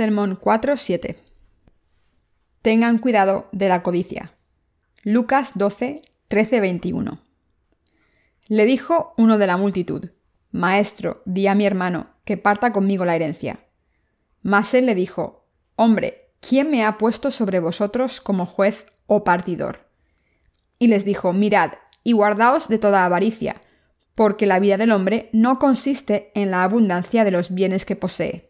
Sermón 4.7. Tengan cuidado de la codicia. Lucas 12, 13, 21. Le dijo uno de la multitud, Maestro, di a mi hermano, que parta conmigo la herencia. Mas él le dijo, Hombre, ¿quién me ha puesto sobre vosotros como juez o partidor? Y les dijo, Mirad, y guardaos de toda avaricia, porque la vida del hombre no consiste en la abundancia de los bienes que posee.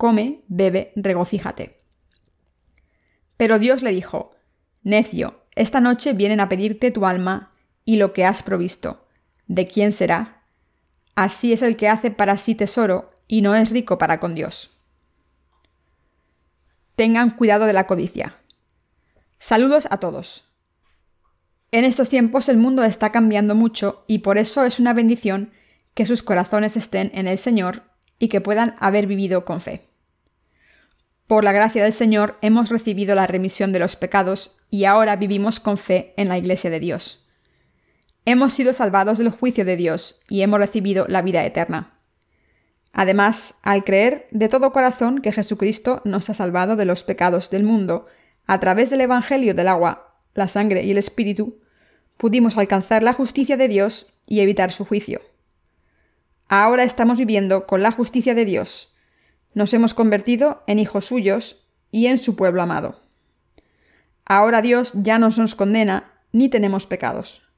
come, bebe, regocíjate. Pero Dios le dijo, Necio, esta noche vienen a pedirte tu alma y lo que has provisto. ¿De quién será? Así es el que hace para sí tesoro y no es rico para con Dios. Tengan cuidado de la codicia. Saludos a todos. En estos tiempos el mundo está cambiando mucho y por eso es una bendición que sus corazones estén en el Señor y que puedan haber vivido con fe. Por la gracia del Señor hemos recibido la remisión de los pecados y ahora vivimos con fe en la Iglesia de Dios. Hemos sido salvados del juicio de Dios y hemos recibido la vida eterna. Además, al creer de todo corazón que Jesucristo nos ha salvado de los pecados del mundo, a través del Evangelio del agua, la sangre y el Espíritu, pudimos alcanzar la justicia de Dios y evitar su juicio. Ahora estamos viviendo con la justicia de Dios, nos hemos convertido en hijos suyos y en su pueblo amado. Ahora Dios ya no nos condena ni tenemos pecados.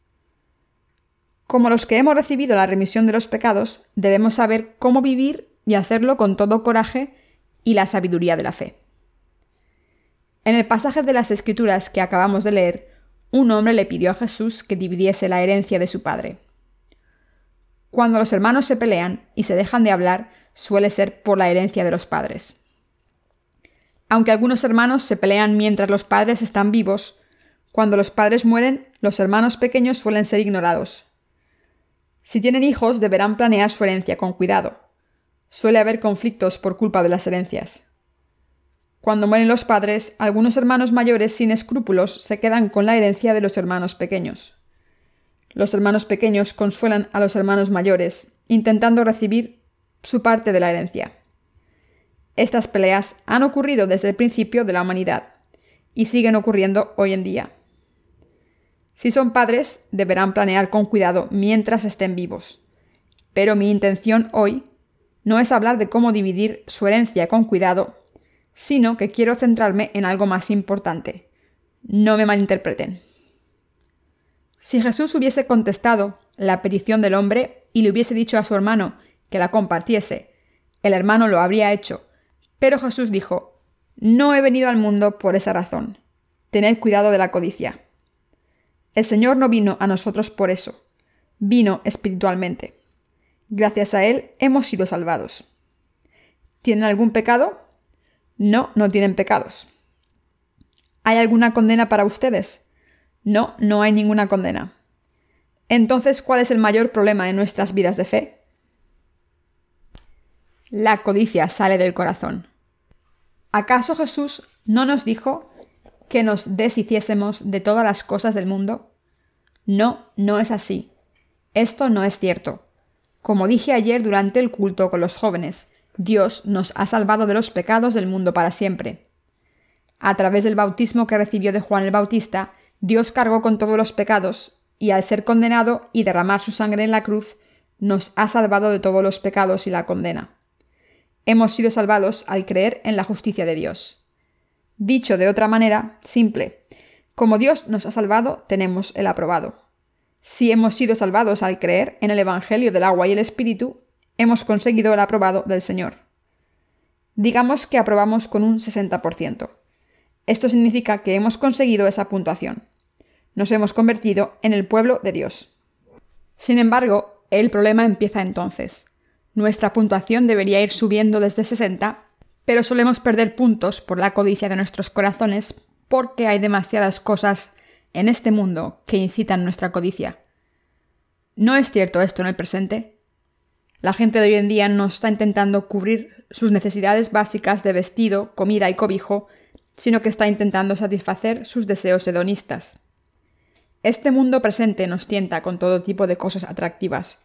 Como los que hemos recibido la remisión de los pecados, debemos saber cómo vivir y hacerlo con todo coraje y la sabiduría de la fe. En el pasaje de las Escrituras que acabamos de leer, un hombre le pidió a Jesús que dividiese la herencia de su padre. Cuando los hermanos se pelean y se dejan de hablar, suele ser por la herencia de los padres. Aunque algunos hermanos se pelean mientras los padres están vivos, cuando los padres mueren, los hermanos pequeños suelen ser ignorados. Si tienen hijos, deberán planear su herencia con cuidado. Suele haber conflictos por culpa de las herencias. Cuando mueren los padres, algunos hermanos mayores sin escrúpulos se quedan con la herencia de los hermanos pequeños. Los hermanos pequeños consuelan a los hermanos mayores, intentando recibir su parte de la herencia. Estas peleas han ocurrido desde el principio de la humanidad y siguen ocurriendo hoy en día. Si son padres, deberán planear con cuidado mientras estén vivos. Pero mi intención hoy no es hablar de cómo dividir su herencia con cuidado, sino que quiero centrarme en algo más importante. No me malinterpreten. Si Jesús hubiese contestado la petición del hombre y le hubiese dicho a su hermano que la compartiese. El hermano lo habría hecho. Pero Jesús dijo, No he venido al mundo por esa razón. Tened cuidado de la codicia. El Señor no vino a nosotros por eso. Vino espiritualmente. Gracias a Él hemos sido salvados. ¿Tienen algún pecado? No, no tienen pecados. ¿Hay alguna condena para ustedes? No, no hay ninguna condena. Entonces, ¿cuál es el mayor problema en nuestras vidas de fe? La codicia sale del corazón. ¿Acaso Jesús no nos dijo que nos deshiciésemos de todas las cosas del mundo? No, no es así. Esto no es cierto. Como dije ayer durante el culto con los jóvenes, Dios nos ha salvado de los pecados del mundo para siempre. A través del bautismo que recibió de Juan el Bautista, Dios cargó con todos los pecados, y al ser condenado y derramar su sangre en la cruz, nos ha salvado de todos los pecados y la condena. Hemos sido salvados al creer en la justicia de Dios. Dicho de otra manera, simple, como Dios nos ha salvado, tenemos el aprobado. Si hemos sido salvados al creer en el Evangelio del agua y el Espíritu, hemos conseguido el aprobado del Señor. Digamos que aprobamos con un 60%. Esto significa que hemos conseguido esa puntuación. Nos hemos convertido en el pueblo de Dios. Sin embargo, el problema empieza entonces. Nuestra puntuación debería ir subiendo desde 60, pero solemos perder puntos por la codicia de nuestros corazones porque hay demasiadas cosas en este mundo que incitan nuestra codicia. ¿No es cierto esto en el presente? La gente de hoy en día no está intentando cubrir sus necesidades básicas de vestido, comida y cobijo, sino que está intentando satisfacer sus deseos hedonistas. Este mundo presente nos tienta con todo tipo de cosas atractivas.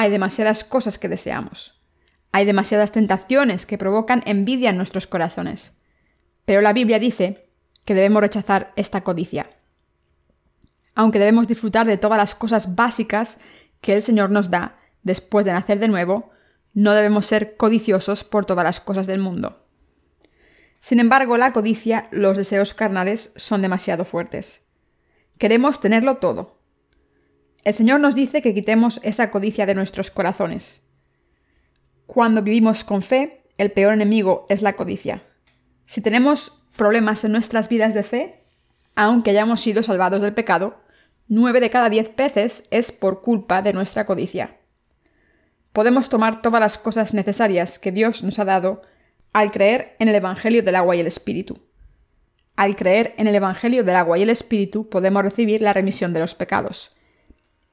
Hay demasiadas cosas que deseamos. Hay demasiadas tentaciones que provocan envidia en nuestros corazones. Pero la Biblia dice que debemos rechazar esta codicia. Aunque debemos disfrutar de todas las cosas básicas que el Señor nos da después de nacer de nuevo, no debemos ser codiciosos por todas las cosas del mundo. Sin embargo, la codicia, los deseos carnales son demasiado fuertes. Queremos tenerlo todo. El Señor nos dice que quitemos esa codicia de nuestros corazones. Cuando vivimos con fe, el peor enemigo es la codicia. Si tenemos problemas en nuestras vidas de fe, aunque hayamos sido salvados del pecado, nueve de cada diez veces es por culpa de nuestra codicia. Podemos tomar todas las cosas necesarias que Dios nos ha dado al creer en el Evangelio del agua y el Espíritu. Al creer en el Evangelio del agua y el Espíritu podemos recibir la remisión de los pecados.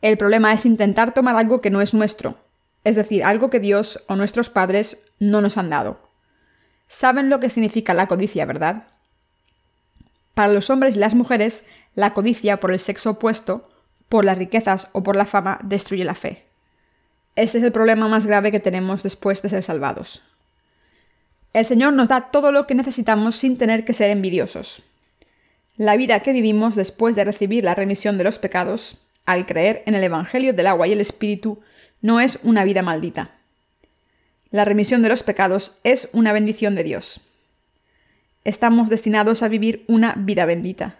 El problema es intentar tomar algo que no es nuestro, es decir, algo que Dios o nuestros padres no nos han dado. Saben lo que significa la codicia, ¿verdad? Para los hombres y las mujeres, la codicia por el sexo opuesto, por las riquezas o por la fama, destruye la fe. Este es el problema más grave que tenemos después de ser salvados. El Señor nos da todo lo que necesitamos sin tener que ser envidiosos. La vida que vivimos después de recibir la remisión de los pecados, al creer en el Evangelio del agua y el Espíritu, no es una vida maldita. La remisión de los pecados es una bendición de Dios. Estamos destinados a vivir una vida bendita.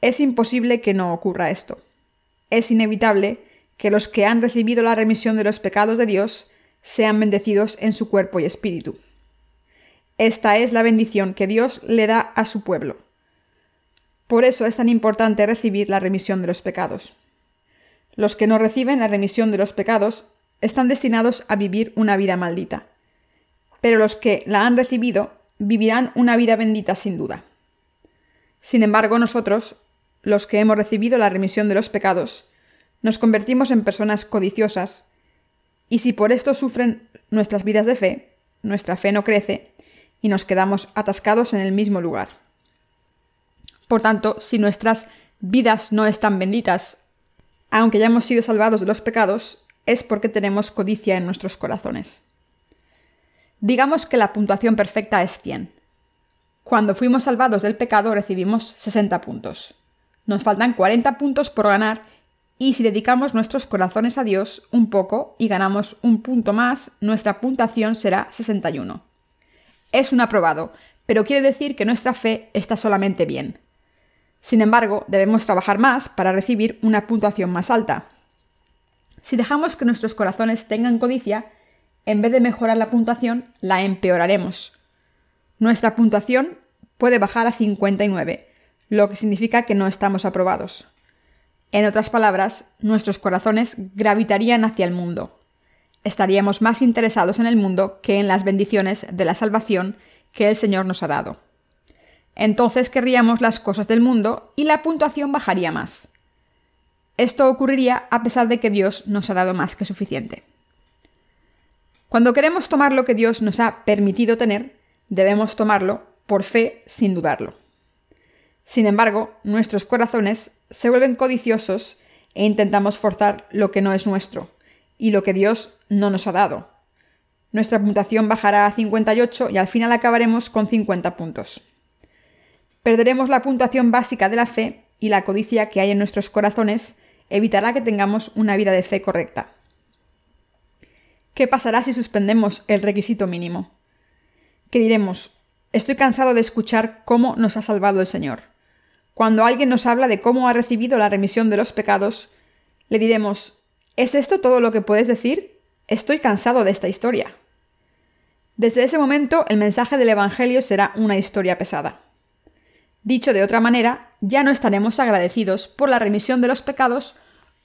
Es imposible que no ocurra esto. Es inevitable que los que han recibido la remisión de los pecados de Dios sean bendecidos en su cuerpo y espíritu. Esta es la bendición que Dios le da a su pueblo. Por eso es tan importante recibir la remisión de los pecados. Los que no reciben la remisión de los pecados están destinados a vivir una vida maldita. Pero los que la han recibido vivirán una vida bendita sin duda. Sin embargo, nosotros, los que hemos recibido la remisión de los pecados, nos convertimos en personas codiciosas, y si por esto sufren nuestras vidas de fe, nuestra fe no crece y nos quedamos atascados en el mismo lugar. Por tanto, si nuestras vidas no están benditas aunque hayamos sido salvados de los pecados, es porque tenemos codicia en nuestros corazones. Digamos que la puntuación perfecta es 100. Cuando fuimos salvados del pecado recibimos 60 puntos. Nos faltan 40 puntos por ganar y si dedicamos nuestros corazones a Dios un poco y ganamos un punto más, nuestra puntuación será 61. Es un aprobado, pero quiere decir que nuestra fe está solamente bien. Sin embargo, debemos trabajar más para recibir una puntuación más alta. Si dejamos que nuestros corazones tengan codicia, en vez de mejorar la puntuación, la empeoraremos. Nuestra puntuación puede bajar a 59, lo que significa que no estamos aprobados. En otras palabras, nuestros corazones gravitarían hacia el mundo. Estaríamos más interesados en el mundo que en las bendiciones de la salvación que el Señor nos ha dado entonces querríamos las cosas del mundo y la puntuación bajaría más. Esto ocurriría a pesar de que Dios nos ha dado más que suficiente. Cuando queremos tomar lo que Dios nos ha permitido tener, debemos tomarlo por fe sin dudarlo. Sin embargo, nuestros corazones se vuelven codiciosos e intentamos forzar lo que no es nuestro y lo que Dios no nos ha dado. Nuestra puntuación bajará a 58 y al final acabaremos con 50 puntos perderemos la puntuación básica de la fe y la codicia que hay en nuestros corazones evitará que tengamos una vida de fe correcta. ¿Qué pasará si suspendemos el requisito mínimo? ¿Qué diremos? Estoy cansado de escuchar cómo nos ha salvado el Señor. Cuando alguien nos habla de cómo ha recibido la remisión de los pecados, le diremos, ¿es esto todo lo que puedes decir? Estoy cansado de esta historia. Desde ese momento el mensaje del Evangelio será una historia pesada. Dicho de otra manera, ya no estaremos agradecidos por la remisión de los pecados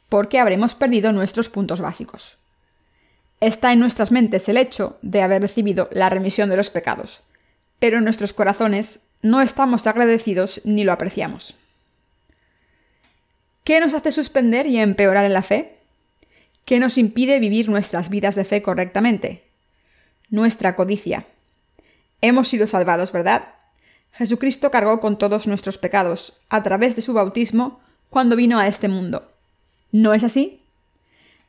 porque habremos perdido nuestros puntos básicos. Está en nuestras mentes el hecho de haber recibido la remisión de los pecados, pero en nuestros corazones no estamos agradecidos ni lo apreciamos. ¿Qué nos hace suspender y empeorar en la fe? ¿Qué nos impide vivir nuestras vidas de fe correctamente? Nuestra codicia. Hemos sido salvados, ¿verdad? Jesucristo cargó con todos nuestros pecados a través de su bautismo cuando vino a este mundo. ¿No es así?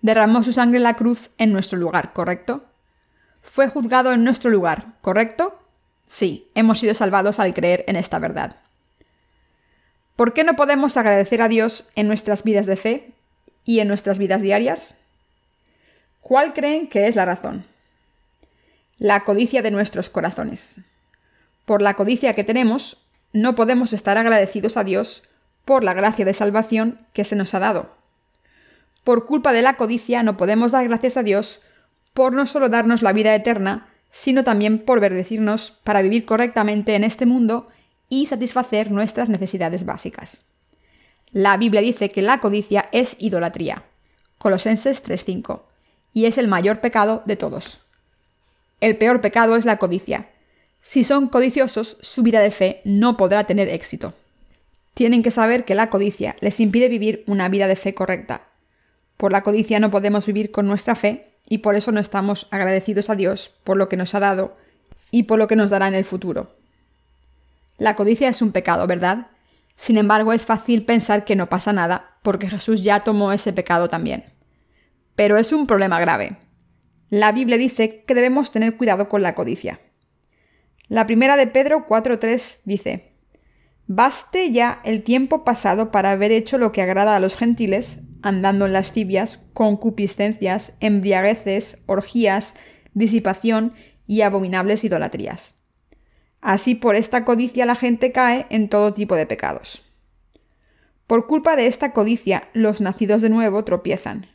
Derramó su sangre en la cruz en nuestro lugar, ¿correcto? Fue juzgado en nuestro lugar, ¿correcto? Sí, hemos sido salvados al creer en esta verdad. ¿Por qué no podemos agradecer a Dios en nuestras vidas de fe y en nuestras vidas diarias? ¿Cuál creen que es la razón? La codicia de nuestros corazones. Por la codicia que tenemos, no podemos estar agradecidos a Dios por la gracia de salvación que se nos ha dado. Por culpa de la codicia no podemos dar gracias a Dios por no solo darnos la vida eterna, sino también por bendecirnos para vivir correctamente en este mundo y satisfacer nuestras necesidades básicas. La Biblia dice que la codicia es idolatría. Colosenses 3:5. Y es el mayor pecado de todos. El peor pecado es la codicia. Si son codiciosos, su vida de fe no podrá tener éxito. Tienen que saber que la codicia les impide vivir una vida de fe correcta. Por la codicia no podemos vivir con nuestra fe y por eso no estamos agradecidos a Dios por lo que nos ha dado y por lo que nos dará en el futuro. La codicia es un pecado, ¿verdad? Sin embargo, es fácil pensar que no pasa nada, porque Jesús ya tomó ese pecado también. Pero es un problema grave. La Biblia dice que debemos tener cuidado con la codicia. La primera de Pedro 4.3 dice, Baste ya el tiempo pasado para haber hecho lo que agrada a los gentiles, andando en lascivias, concupiscencias, embriagueces, orgías, disipación y abominables idolatrías. Así por esta codicia la gente cae en todo tipo de pecados. Por culpa de esta codicia los nacidos de nuevo tropiezan.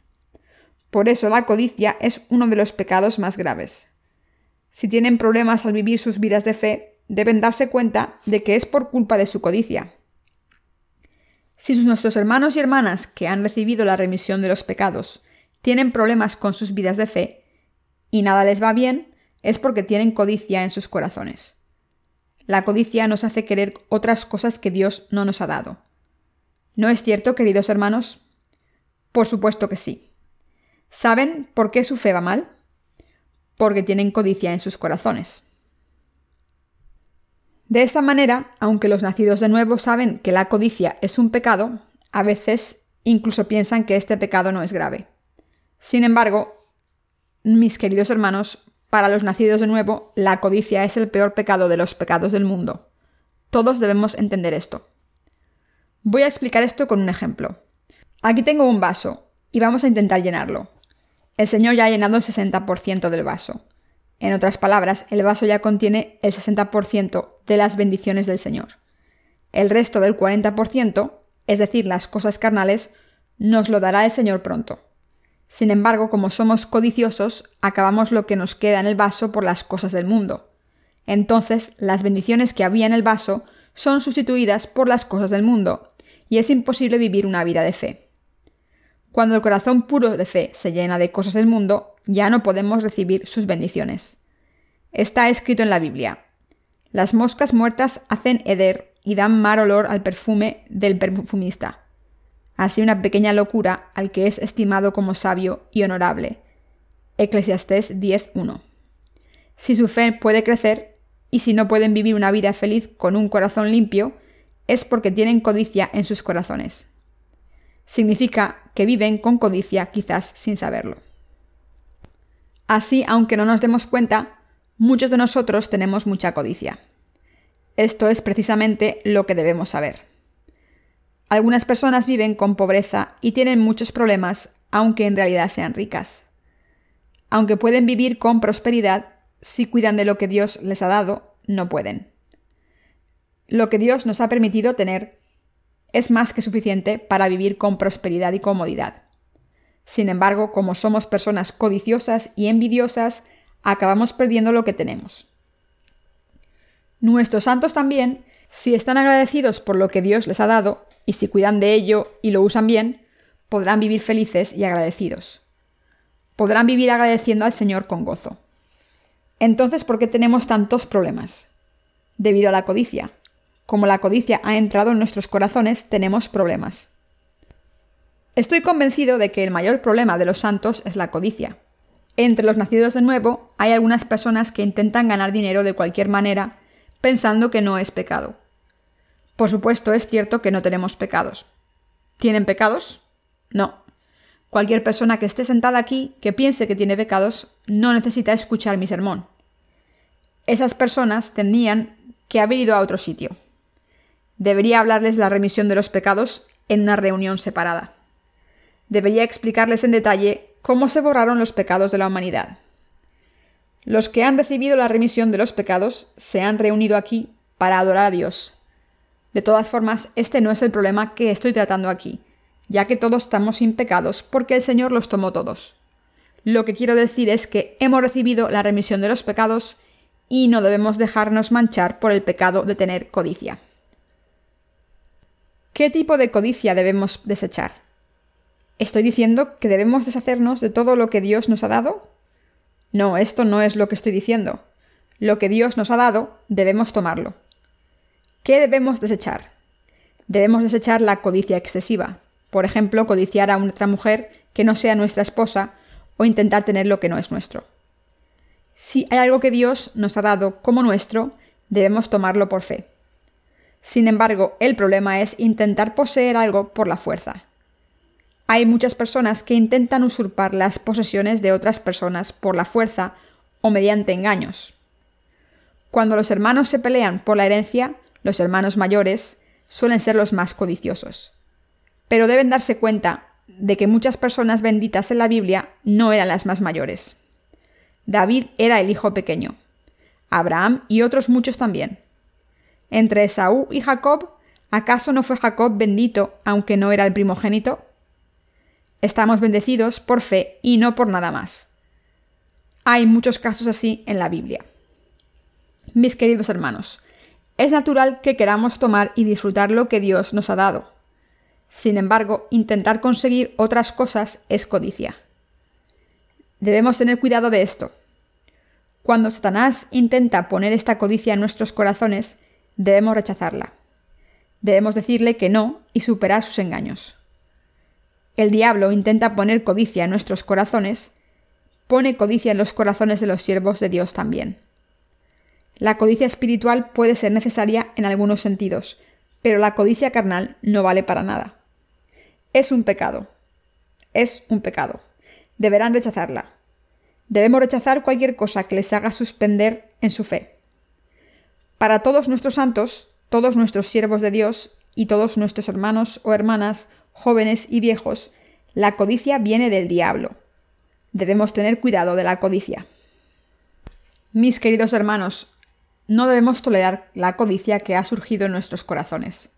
Por eso la codicia es uno de los pecados más graves. Si tienen problemas al vivir sus vidas de fe, deben darse cuenta de que es por culpa de su codicia. Si nuestros hermanos y hermanas que han recibido la remisión de los pecados tienen problemas con sus vidas de fe y nada les va bien, es porque tienen codicia en sus corazones. La codicia nos hace querer otras cosas que Dios no nos ha dado. ¿No es cierto, queridos hermanos? Por supuesto que sí. ¿Saben por qué su fe va mal? Porque tienen codicia en sus corazones. De esta manera, aunque los nacidos de nuevo saben que la codicia es un pecado, a veces incluso piensan que este pecado no es grave. Sin embargo, mis queridos hermanos, para los nacidos de nuevo, la codicia es el peor pecado de los pecados del mundo. Todos debemos entender esto. Voy a explicar esto con un ejemplo. Aquí tengo un vaso y vamos a intentar llenarlo. El Señor ya ha llenado el 60% del vaso. En otras palabras, el vaso ya contiene el 60% de las bendiciones del Señor. El resto del 40%, es decir, las cosas carnales, nos lo dará el Señor pronto. Sin embargo, como somos codiciosos, acabamos lo que nos queda en el vaso por las cosas del mundo. Entonces, las bendiciones que había en el vaso son sustituidas por las cosas del mundo, y es imposible vivir una vida de fe. Cuando el corazón puro de fe se llena de cosas del mundo, ya no podemos recibir sus bendiciones. Está escrito en la Biblia. Las moscas muertas hacen heder y dan mal olor al perfume del perfumista así una pequeña locura al que es estimado como sabio y honorable. Eclesiastés 10.1. Si su fe puede crecer, y si no pueden vivir una vida feliz con un corazón limpio, es porque tienen codicia en sus corazones. Significa que viven con codicia quizás sin saberlo. Así, aunque no nos demos cuenta, muchos de nosotros tenemos mucha codicia. Esto es precisamente lo que debemos saber. Algunas personas viven con pobreza y tienen muchos problemas, aunque en realidad sean ricas. Aunque pueden vivir con prosperidad, si cuidan de lo que Dios les ha dado, no pueden. Lo que Dios nos ha permitido tener es más que suficiente para vivir con prosperidad y comodidad. Sin embargo, como somos personas codiciosas y envidiosas, acabamos perdiendo lo que tenemos. Nuestros santos también, si están agradecidos por lo que Dios les ha dado, y si cuidan de ello y lo usan bien, podrán vivir felices y agradecidos. podrán vivir agradeciendo al Señor con gozo. Entonces, ¿por qué tenemos tantos problemas? Debido a la codicia. Como la codicia ha entrado en nuestros corazones, tenemos problemas. Estoy convencido de que el mayor problema de los santos es la codicia. Entre los nacidos de nuevo hay algunas personas que intentan ganar dinero de cualquier manera, pensando que no es pecado. Por supuesto, es cierto que no tenemos pecados. ¿Tienen pecados? No. Cualquier persona que esté sentada aquí que piense que tiene pecados no necesita escuchar mi sermón. Esas personas tendrían que haber ido a otro sitio. Debería hablarles de la remisión de los pecados en una reunión separada. Debería explicarles en detalle cómo se borraron los pecados de la humanidad. Los que han recibido la remisión de los pecados se han reunido aquí para adorar a Dios. De todas formas, este no es el problema que estoy tratando aquí, ya que todos estamos sin pecados porque el Señor los tomó todos. Lo que quiero decir es que hemos recibido la remisión de los pecados y no debemos dejarnos manchar por el pecado de tener codicia. ¿Qué tipo de codicia debemos desechar? ¿Estoy diciendo que debemos deshacernos de todo lo que Dios nos ha dado? No, esto no es lo que estoy diciendo. Lo que Dios nos ha dado, debemos tomarlo. ¿Qué debemos desechar? Debemos desechar la codicia excesiva. Por ejemplo, codiciar a otra mujer que no sea nuestra esposa o intentar tener lo que no es nuestro. Si hay algo que Dios nos ha dado como nuestro, debemos tomarlo por fe. Sin embargo, el problema es intentar poseer algo por la fuerza. Hay muchas personas que intentan usurpar las posesiones de otras personas por la fuerza o mediante engaños. Cuando los hermanos se pelean por la herencia, los hermanos mayores suelen ser los más codiciosos. Pero deben darse cuenta de que muchas personas benditas en la Biblia no eran las más mayores. David era el hijo pequeño. Abraham y otros muchos también. Entre Esaú y Jacob, ¿acaso no fue Jacob bendito aunque no era el primogénito? Estamos bendecidos por fe y no por nada más. Hay muchos casos así en la Biblia. Mis queridos hermanos, es natural que queramos tomar y disfrutar lo que Dios nos ha dado. Sin embargo, intentar conseguir otras cosas es codicia. Debemos tener cuidado de esto. Cuando Satanás intenta poner esta codicia en nuestros corazones, debemos rechazarla. Debemos decirle que no y superar sus engaños. El diablo intenta poner codicia en nuestros corazones, pone codicia en los corazones de los siervos de Dios también. La codicia espiritual puede ser necesaria en algunos sentidos, pero la codicia carnal no vale para nada. Es un pecado. Es un pecado. Deberán rechazarla. Debemos rechazar cualquier cosa que les haga suspender en su fe. Para todos nuestros santos, todos nuestros siervos de Dios y todos nuestros hermanos o hermanas, jóvenes y viejos, la codicia viene del diablo. Debemos tener cuidado de la codicia. Mis queridos hermanos, no debemos tolerar la codicia que ha surgido en nuestros corazones.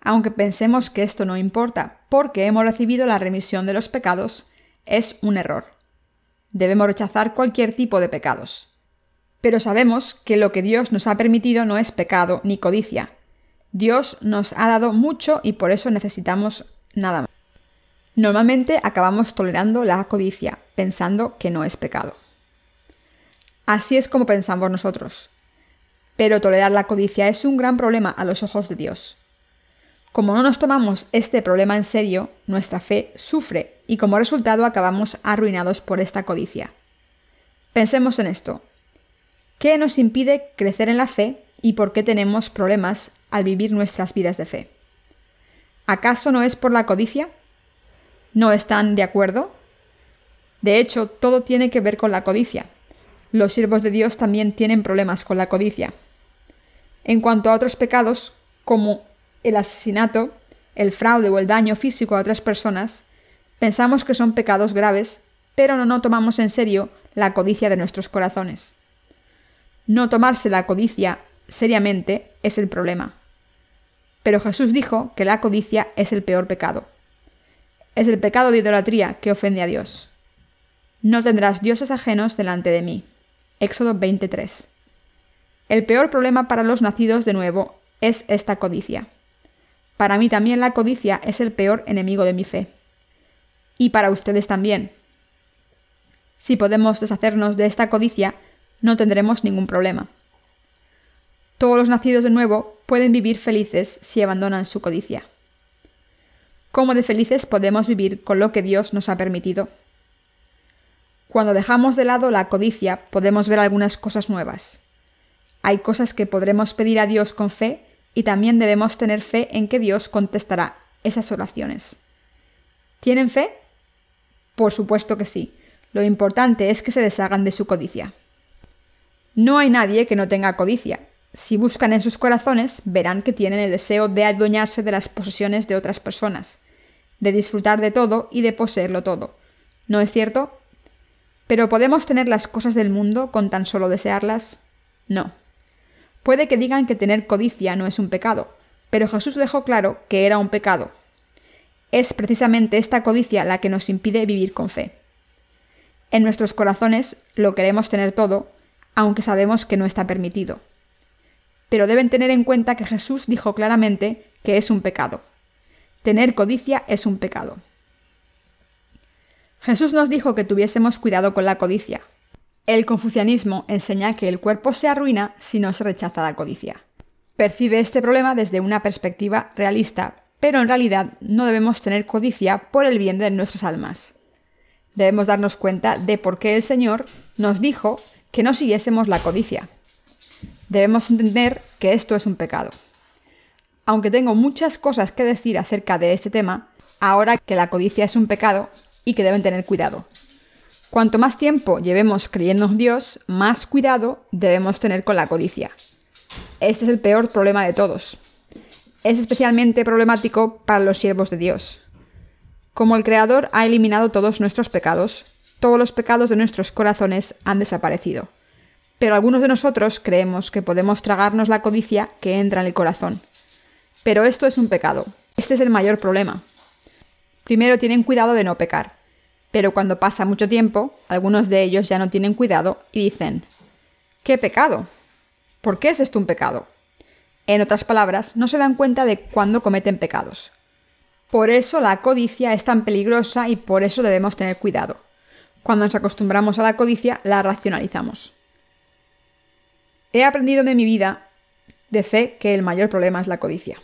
Aunque pensemos que esto no importa porque hemos recibido la remisión de los pecados, es un error. Debemos rechazar cualquier tipo de pecados. Pero sabemos que lo que Dios nos ha permitido no es pecado ni codicia. Dios nos ha dado mucho y por eso necesitamos nada más. Normalmente acabamos tolerando la codicia, pensando que no es pecado. Así es como pensamos nosotros. Pero tolerar la codicia es un gran problema a los ojos de Dios. Como no nos tomamos este problema en serio, nuestra fe sufre y como resultado acabamos arruinados por esta codicia. Pensemos en esto. ¿Qué nos impide crecer en la fe y por qué tenemos problemas al vivir nuestras vidas de fe? ¿Acaso no es por la codicia? ¿No están de acuerdo? De hecho, todo tiene que ver con la codicia. Los siervos de Dios también tienen problemas con la codicia. En cuanto a otros pecados, como el asesinato, el fraude o el daño físico a otras personas, pensamos que son pecados graves, pero no, no tomamos en serio la codicia de nuestros corazones. No tomarse la codicia seriamente es el problema. Pero Jesús dijo que la codicia es el peor pecado. Es el pecado de idolatría que ofende a Dios. No tendrás dioses ajenos delante de mí. Éxodo 23. El peor problema para los nacidos de nuevo es esta codicia. Para mí también la codicia es el peor enemigo de mi fe. Y para ustedes también. Si podemos deshacernos de esta codicia, no tendremos ningún problema. Todos los nacidos de nuevo pueden vivir felices si abandonan su codicia. ¿Cómo de felices podemos vivir con lo que Dios nos ha permitido? Cuando dejamos de lado la codicia podemos ver algunas cosas nuevas. Hay cosas que podremos pedir a Dios con fe y también debemos tener fe en que Dios contestará esas oraciones. ¿Tienen fe? Por supuesto que sí. Lo importante es que se deshagan de su codicia. No hay nadie que no tenga codicia. Si buscan en sus corazones, verán que tienen el deseo de adueñarse de las posesiones de otras personas, de disfrutar de todo y de poseerlo todo. ¿No es cierto? Pero ¿podemos tener las cosas del mundo con tan solo desearlas? No. Puede que digan que tener codicia no es un pecado, pero Jesús dejó claro que era un pecado. Es precisamente esta codicia la que nos impide vivir con fe. En nuestros corazones lo queremos tener todo, aunque sabemos que no está permitido. Pero deben tener en cuenta que Jesús dijo claramente que es un pecado. Tener codicia es un pecado. Jesús nos dijo que tuviésemos cuidado con la codicia, el confucianismo enseña que el cuerpo se arruina si no se rechaza la codicia. Percibe este problema desde una perspectiva realista, pero en realidad no debemos tener codicia por el bien de nuestras almas. Debemos darnos cuenta de por qué el Señor nos dijo que no siguiésemos la codicia. Debemos entender que esto es un pecado. Aunque tengo muchas cosas que decir acerca de este tema, ahora que la codicia es un pecado y que deben tener cuidado. Cuanto más tiempo llevemos creyendo Dios, más cuidado debemos tener con la codicia. Este es el peor problema de todos. Es especialmente problemático para los siervos de Dios. Como el Creador ha eliminado todos nuestros pecados, todos los pecados de nuestros corazones han desaparecido. Pero algunos de nosotros creemos que podemos tragarnos la codicia que entra en el corazón. Pero esto es un pecado. Este es el mayor problema. Primero tienen cuidado de no pecar. Pero cuando pasa mucho tiempo, algunos de ellos ya no tienen cuidado y dicen, ¿qué pecado? ¿Por qué es esto un pecado? En otras palabras, no se dan cuenta de cuándo cometen pecados. Por eso la codicia es tan peligrosa y por eso debemos tener cuidado. Cuando nos acostumbramos a la codicia, la racionalizamos. He aprendido de mi vida de fe que el mayor problema es la codicia.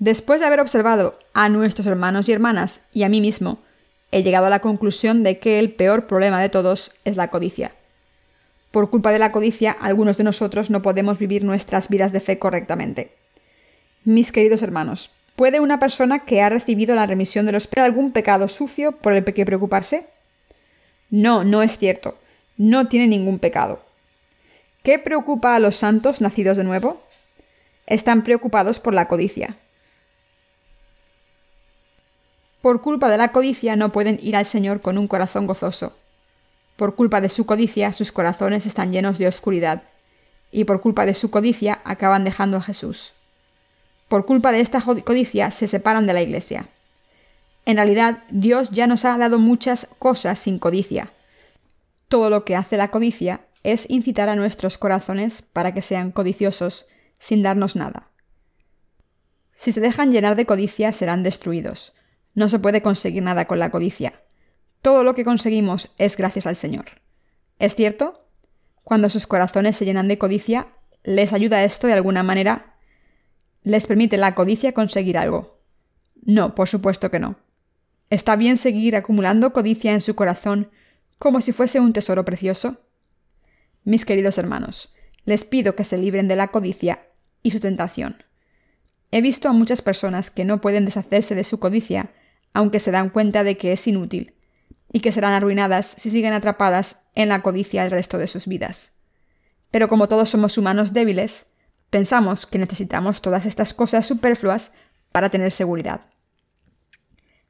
Después de haber observado a nuestros hermanos y hermanas y a mí mismo, he llegado a la conclusión de que el peor problema de todos es la codicia. Por culpa de la codicia, algunos de nosotros no podemos vivir nuestras vidas de fe correctamente. Mis queridos hermanos, ¿puede una persona que ha recibido la remisión de los pecados algún pecado sucio por el que preocuparse? No, no es cierto. No tiene ningún pecado. ¿Qué preocupa a los santos nacidos de nuevo? Están preocupados por la codicia. Por culpa de la codicia no pueden ir al Señor con un corazón gozoso. Por culpa de su codicia sus corazones están llenos de oscuridad, y por culpa de su codicia acaban dejando a Jesús. Por culpa de esta codicia se separan de la Iglesia. En realidad, Dios ya nos ha dado muchas cosas sin codicia. Todo lo que hace la codicia es incitar a nuestros corazones para que sean codiciosos, sin darnos nada. Si se dejan llenar de codicia serán destruidos, no se puede conseguir nada con la codicia. Todo lo que conseguimos es gracias al Señor. ¿Es cierto? Cuando sus corazones se llenan de codicia, ¿les ayuda esto de alguna manera? ¿Les permite la codicia conseguir algo? No, por supuesto que no. ¿Está bien seguir acumulando codicia en su corazón como si fuese un tesoro precioso? Mis queridos hermanos, les pido que se libren de la codicia y su tentación. He visto a muchas personas que no pueden deshacerse de su codicia aunque se dan cuenta de que es inútil, y que serán arruinadas si siguen atrapadas en la codicia el resto de sus vidas. Pero como todos somos humanos débiles, pensamos que necesitamos todas estas cosas superfluas para tener seguridad.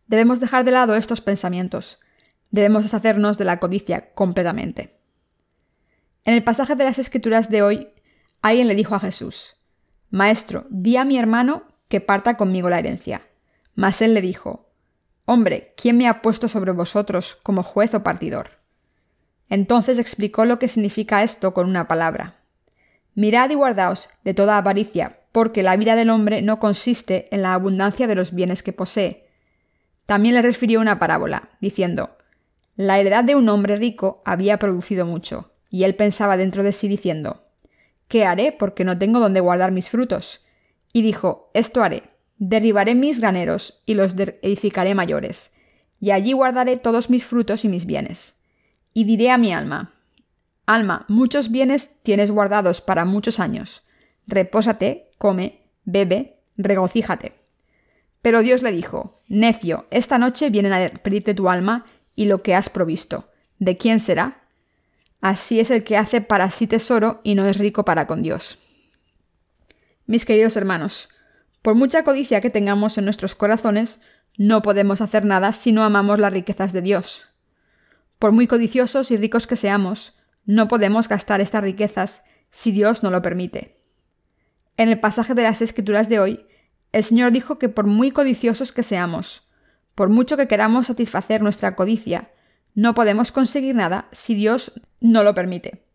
Debemos dejar de lado estos pensamientos. Debemos deshacernos de la codicia completamente. En el pasaje de las Escrituras de hoy, alguien le dijo a Jesús, Maestro, di a mi hermano que parta conmigo la herencia. Mas él le dijo, Hombre, ¿quién me ha puesto sobre vosotros como juez o partidor? Entonces explicó lo que significa esto con una palabra. Mirad y guardaos de toda avaricia, porque la vida del hombre no consiste en la abundancia de los bienes que posee. También le refirió una parábola, diciendo, La heredad de un hombre rico había producido mucho, y él pensaba dentro de sí diciendo, ¿Qué haré porque no tengo donde guardar mis frutos? Y dijo, Esto haré, derribaré mis graneros y los edificaré mayores, y allí guardaré todos mis frutos y mis bienes. Y diré a mi alma, Alma, muchos bienes tienes guardados para muchos años. Repósate, come, bebe, regocíjate. Pero Dios le dijo, Necio, esta noche vienen a pedirte tu alma y lo que has provisto. ¿De quién será? Así es el que hace para sí tesoro y no es rico para con Dios. Mis queridos hermanos, por mucha codicia que tengamos en nuestros corazones, no podemos hacer nada si no amamos las riquezas de Dios. Por muy codiciosos y ricos que seamos, no podemos gastar estas riquezas si Dios no lo permite. En el pasaje de las Escrituras de hoy, el Señor dijo que por muy codiciosos que seamos, por mucho que queramos satisfacer nuestra codicia, no podemos conseguir nada si Dios no lo permite.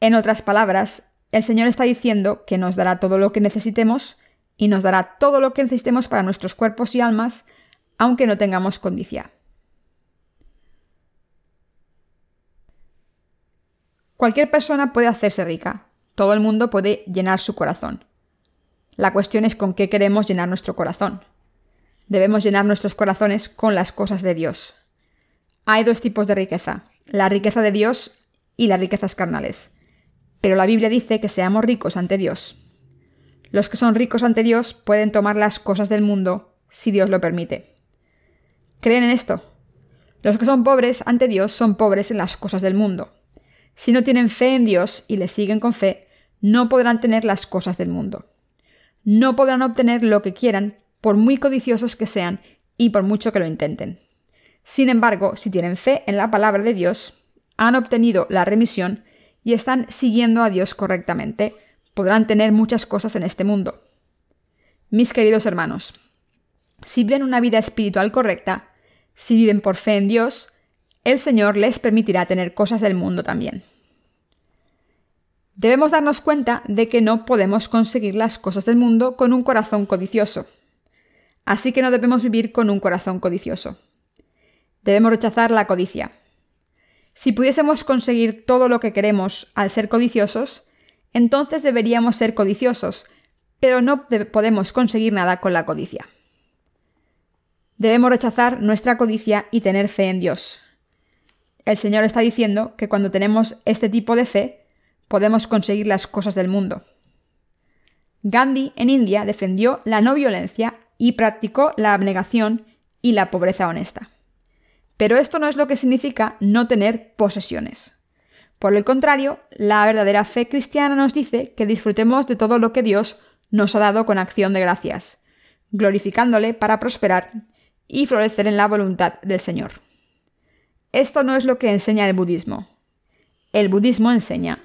En otras palabras, el Señor está diciendo que nos dará todo lo que necesitemos y nos dará todo lo que necesitemos para nuestros cuerpos y almas, aunque no tengamos codicia. Cualquier persona puede hacerse rica. Todo el mundo puede llenar su corazón. La cuestión es con qué queremos llenar nuestro corazón. Debemos llenar nuestros corazones con las cosas de Dios. Hay dos tipos de riqueza, la riqueza de Dios y las riquezas carnales. Pero la Biblia dice que seamos ricos ante Dios. Los que son ricos ante Dios pueden tomar las cosas del mundo si Dios lo permite. ¿Creen en esto? Los que son pobres ante Dios son pobres en las cosas del mundo. Si no tienen fe en Dios y le siguen con fe, no podrán tener las cosas del mundo. No podrán obtener lo que quieran, por muy codiciosos que sean y por mucho que lo intenten. Sin embargo, si tienen fe en la palabra de Dios, han obtenido la remisión y están siguiendo a Dios correctamente, podrán tener muchas cosas en este mundo. Mis queridos hermanos, si viven una vida espiritual correcta, si viven por fe en Dios, el Señor les permitirá tener cosas del mundo también. Debemos darnos cuenta de que no podemos conseguir las cosas del mundo con un corazón codicioso. Así que no debemos vivir con un corazón codicioso. Debemos rechazar la codicia. Si pudiésemos conseguir todo lo que queremos al ser codiciosos, entonces deberíamos ser codiciosos, pero no podemos conseguir nada con la codicia. Debemos rechazar nuestra codicia y tener fe en Dios el Señor está diciendo que cuando tenemos este tipo de fe, podemos conseguir las cosas del mundo. Gandhi en India defendió la no violencia y practicó la abnegación y la pobreza honesta. Pero esto no es lo que significa no tener posesiones. Por el contrario, la verdadera fe cristiana nos dice que disfrutemos de todo lo que Dios nos ha dado con acción de gracias, glorificándole para prosperar y florecer en la voluntad del Señor. Esto no es lo que enseña el budismo. El budismo enseña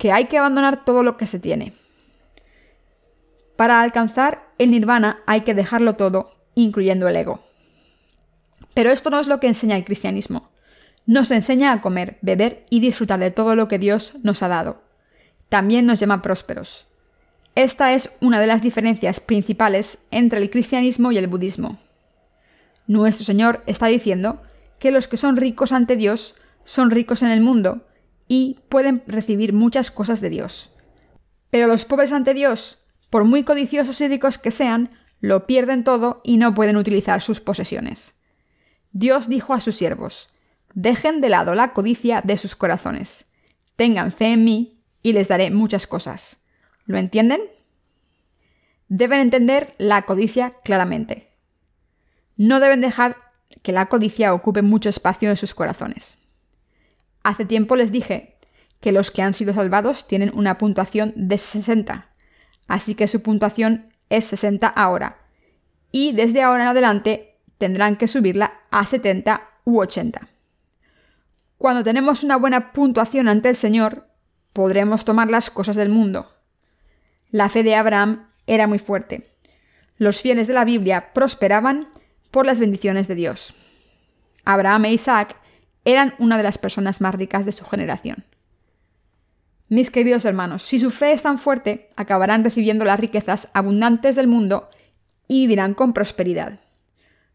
que hay que abandonar todo lo que se tiene. Para alcanzar el nirvana hay que dejarlo todo, incluyendo el ego. Pero esto no es lo que enseña el cristianismo. Nos enseña a comer, beber y disfrutar de todo lo que Dios nos ha dado. También nos llama prósperos. Esta es una de las diferencias principales entre el cristianismo y el budismo. Nuestro Señor está diciendo que los que son ricos ante Dios son ricos en el mundo y pueden recibir muchas cosas de Dios. Pero los pobres ante Dios, por muy codiciosos y ricos que sean, lo pierden todo y no pueden utilizar sus posesiones. Dios dijo a sus siervos, dejen de lado la codicia de sus corazones, tengan fe en mí y les daré muchas cosas. ¿Lo entienden? Deben entender la codicia claramente. No deben dejar que la codicia ocupe mucho espacio en sus corazones. Hace tiempo les dije que los que han sido salvados tienen una puntuación de 60, así que su puntuación es 60 ahora, y desde ahora en adelante tendrán que subirla a 70 u 80. Cuando tenemos una buena puntuación ante el Señor, podremos tomar las cosas del mundo. La fe de Abraham era muy fuerte. Los fieles de la Biblia prosperaban por las bendiciones de Dios. Abraham e Isaac eran una de las personas más ricas de su generación. Mis queridos hermanos, si su fe es tan fuerte, acabarán recibiendo las riquezas abundantes del mundo y vivirán con prosperidad.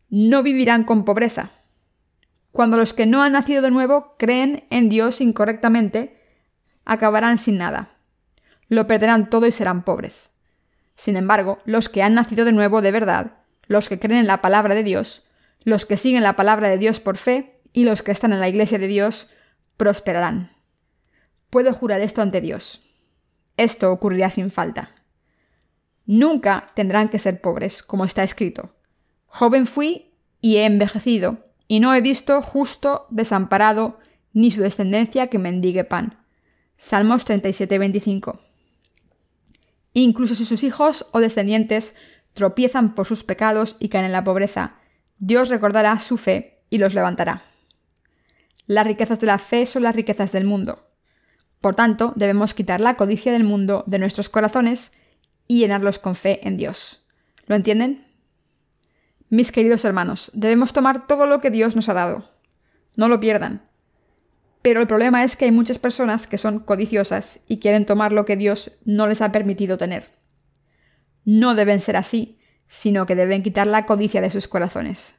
No vivirán con pobreza. cuando los que no han nacido de nuevo creen en Dios incorrectamente, acabarán sin nada. Lo perderán todo y serán pobres. Sin embargo, los que han nacido de nuevo de verdad, los que creen en la palabra de Dios, los que siguen la palabra de Dios por fe y los que están en la iglesia de Dios, prosperarán. Puedo jurar esto ante Dios. Esto ocurrirá sin falta. Nunca tendrán que ser pobres, como está escrito. Joven fui y he envejecido, y no he visto justo desamparado ni su descendencia que mendigue pan. Salmos 37, 25. Incluso si sus hijos o descendientes tropiezan por sus pecados y caen en la pobreza, Dios recordará su fe y los levantará. Las riquezas de la fe son las riquezas del mundo. Por tanto, debemos quitar la codicia del mundo de nuestros corazones y llenarlos con fe en Dios. ¿Lo entienden? Mis queridos hermanos, debemos tomar todo lo que Dios nos ha dado. No lo pierdan. Pero el problema es que hay muchas personas que son codiciosas y quieren tomar lo que Dios no les ha permitido tener. No deben ser así, sino que deben quitar la codicia de sus corazones.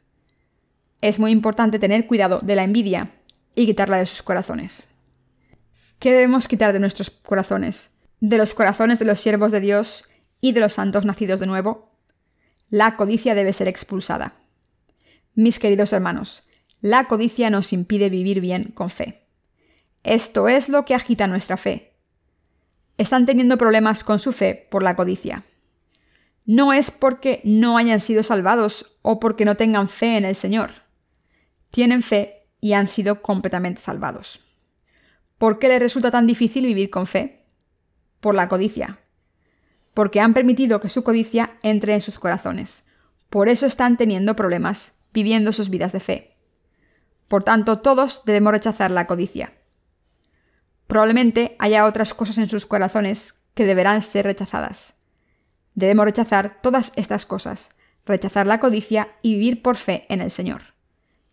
Es muy importante tener cuidado de la envidia y quitarla de sus corazones. ¿Qué debemos quitar de nuestros corazones? De los corazones de los siervos de Dios y de los santos nacidos de nuevo, la codicia debe ser expulsada. Mis queridos hermanos, la codicia nos impide vivir bien con fe. Esto es lo que agita nuestra fe. Están teniendo problemas con su fe por la codicia. No es porque no hayan sido salvados o porque no tengan fe en el Señor. Tienen fe y han sido completamente salvados. ¿Por qué les resulta tan difícil vivir con fe? Por la codicia porque han permitido que su codicia entre en sus corazones. Por eso están teniendo problemas, viviendo sus vidas de fe. Por tanto, todos debemos rechazar la codicia. Probablemente haya otras cosas en sus corazones que deberán ser rechazadas. Debemos rechazar todas estas cosas, rechazar la codicia y vivir por fe en el Señor.